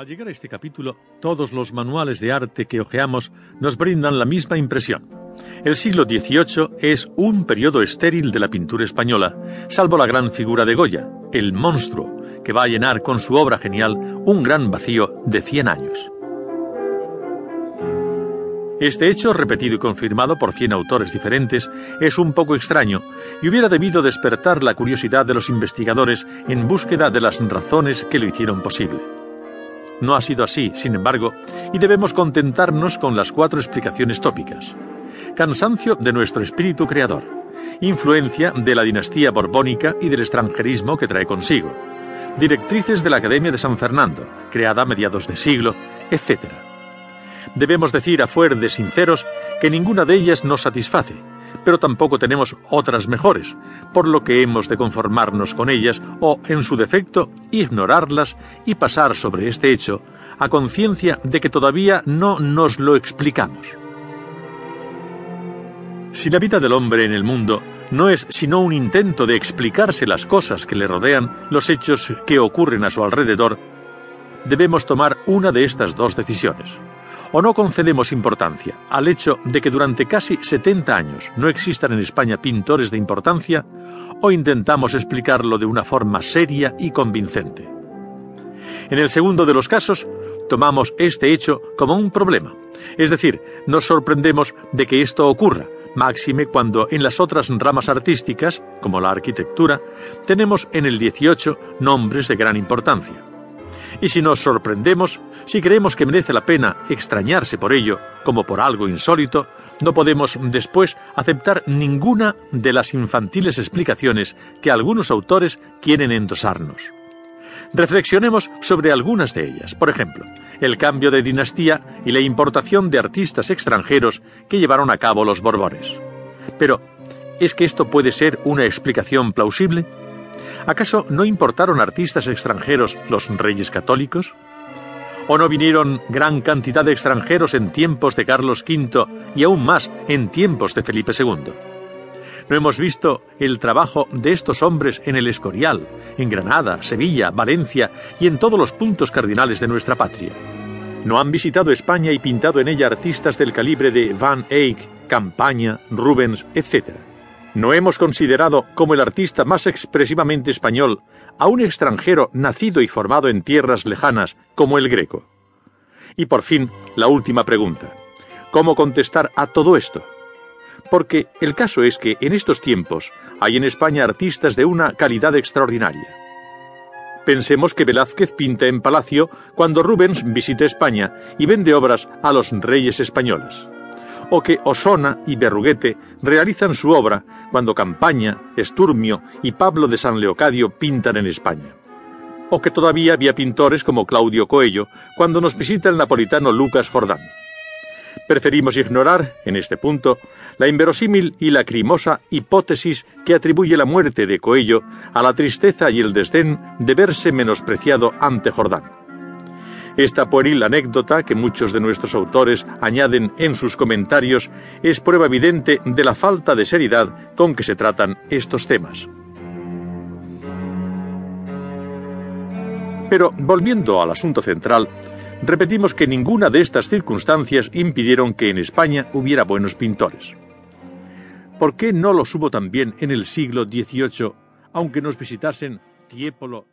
Al llegar a este capítulo, todos los manuales de arte que hojeamos nos brindan la misma impresión. El siglo XVIII es un periodo estéril de la pintura española, salvo la gran figura de Goya, el monstruo, que va a llenar con su obra genial un gran vacío de 100 años. Este hecho, repetido y confirmado por 100 autores diferentes, es un poco extraño y hubiera debido despertar la curiosidad de los investigadores en búsqueda de las razones que lo hicieron posible. No ha sido así, sin embargo, y debemos contentarnos con las cuatro explicaciones tópicas. Cansancio de nuestro espíritu creador, influencia de la dinastía borbónica y del extranjerismo que trae consigo, directrices de la Academia de San Fernando, creada a mediados de siglo, etc. Debemos decir a fuer de sinceros que ninguna de ellas nos satisface, pero tampoco tenemos otras mejores, por lo que hemos de conformarnos con ellas o, en su defecto, ignorarlas y pasar sobre este hecho a conciencia de que todavía no nos lo explicamos. Si la vida del hombre en el mundo no es sino un intento de explicarse las cosas que le rodean, los hechos que ocurren a su alrededor, debemos tomar una de estas dos decisiones o no concedemos importancia al hecho de que durante casi 70 años no existan en España pintores de importancia, o intentamos explicarlo de una forma seria y convincente. En el segundo de los casos, tomamos este hecho como un problema, es decir, nos sorprendemos de que esto ocurra, máxime cuando en las otras ramas artísticas, como la arquitectura, tenemos en el 18 nombres de gran importancia. Y si nos sorprendemos, si creemos que merece la pena extrañarse por ello, como por algo insólito, no podemos después aceptar ninguna de las infantiles explicaciones que algunos autores quieren endosarnos. Reflexionemos sobre algunas de ellas. Por ejemplo, el cambio de dinastía y la importación de artistas extranjeros que llevaron a cabo los Borbones. Pero, ¿es que esto puede ser una explicación plausible? ¿Acaso no importaron artistas extranjeros los reyes católicos? ¿O no vinieron gran cantidad de extranjeros en tiempos de Carlos V y aún más en tiempos de Felipe II? ¿No hemos visto el trabajo de estos hombres en el Escorial, en Granada, Sevilla, Valencia y en todos los puntos cardinales de nuestra patria? ¿No han visitado España y pintado en ella artistas del calibre de Van Eyck, Campaña, Rubens, etcétera? No hemos considerado como el artista más expresivamente español a un extranjero nacido y formado en tierras lejanas como el greco. Y por fin, la última pregunta. ¿Cómo contestar a todo esto? Porque el caso es que en estos tiempos hay en España artistas de una calidad extraordinaria. Pensemos que Velázquez pinta en Palacio cuando Rubens visita España y vende obras a los reyes españoles o que Osona y Berruguete realizan su obra cuando Campaña, Esturmio y Pablo de San Leocadio pintan en España. O que todavía había pintores como Claudio Coello cuando nos visita el napolitano Lucas Jordán. Preferimos ignorar, en este punto, la inverosímil y lacrimosa hipótesis que atribuye la muerte de Coello a la tristeza y el desdén de verse menospreciado ante Jordán. Esta pueril anécdota que muchos de nuestros autores añaden en sus comentarios es prueba evidente de la falta de seriedad con que se tratan estos temas. Pero volviendo al asunto central, repetimos que ninguna de estas circunstancias impidieron que en España hubiera buenos pintores. ¿Por qué no los hubo también en el siglo XVIII, aunque nos visitasen Tiepolo